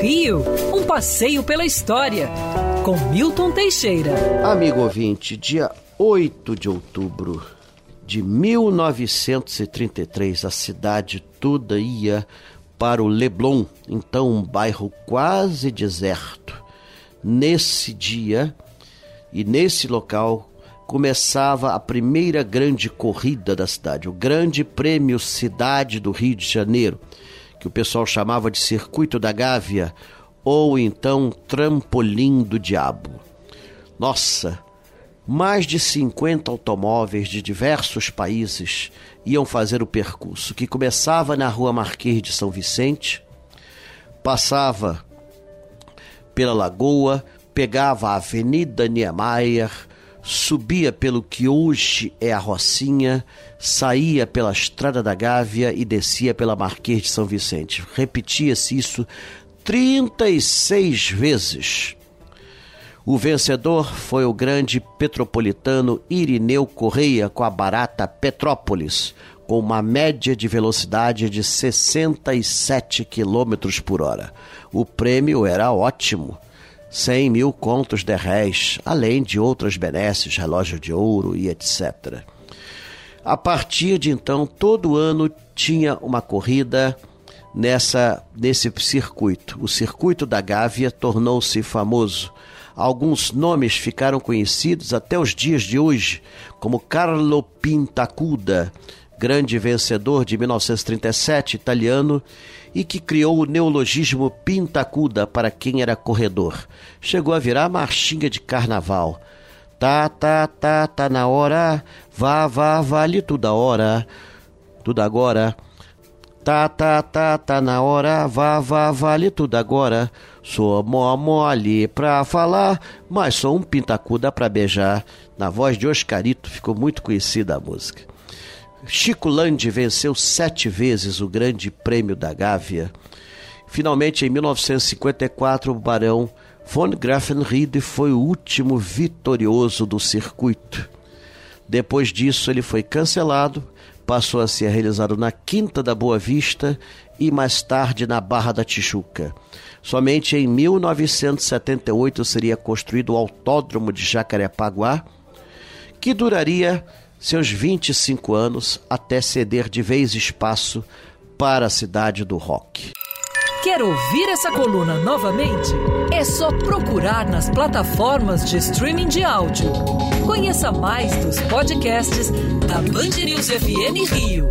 Rio, um passeio pela história, com Milton Teixeira. Amigo ouvinte, dia 8 de outubro de 1933, a cidade toda ia para o Leblon, então um bairro quase deserto. Nesse dia e nesse local começava a primeira grande corrida da cidade, o Grande Prêmio Cidade do Rio de Janeiro, que o pessoal chamava de Circuito da Gávea ou então Trampolim do Diabo. Nossa, mais de 50 automóveis de diversos países iam fazer o percurso, que começava na Rua Marquês de São Vicente, passava pela Lagoa, pegava a Avenida Niemeyer, subia pelo que hoje é a Rocinha, saía pela Estrada da Gávea e descia pela Marquês de São Vicente. Repetia-se isso 36 vezes. O vencedor foi o grande petropolitano Irineu Correia com a barata Petrópolis, com uma média de velocidade de 67 km por hora. O prêmio era ótimo. 100 mil contos de réis, além de outras benesses, relógio de ouro e etc. A partir de então, todo ano tinha uma corrida nessa nesse circuito. O circuito da Gávea tornou-se famoso Alguns nomes ficaram conhecidos até os dias de hoje, como Carlo Pintacuda, grande vencedor de 1937, italiano, e que criou o neologismo Pintacuda para quem era corredor. Chegou a virar marchinha de carnaval. Tá, tá, tá, tá na hora, vá, vá, vale tudo a hora, tudo agora. Tá, tá, tá, tá na hora, vá, vá, vale tudo agora. Sou mó mole pra falar, mas sou um pintacuda pra beijar. Na voz de Oscarito ficou muito conhecida a música. Chico Landi venceu sete vezes o Grande Prêmio da Gávea. Finalmente, em 1954, o Barão von Grafenried foi o último vitorioso do circuito. Depois disso, ele foi cancelado passou a ser realizado na Quinta da Boa Vista e mais tarde na Barra da Tijuca. Somente em 1978 seria construído o Autódromo de Jacarepaguá, que duraria seus 25 anos até ceder de vez espaço para a cidade do rock. Quer ouvir essa coluna novamente? É só procurar nas plataformas de streaming de áudio. Conheça mais dos podcasts da Band News FM Rio.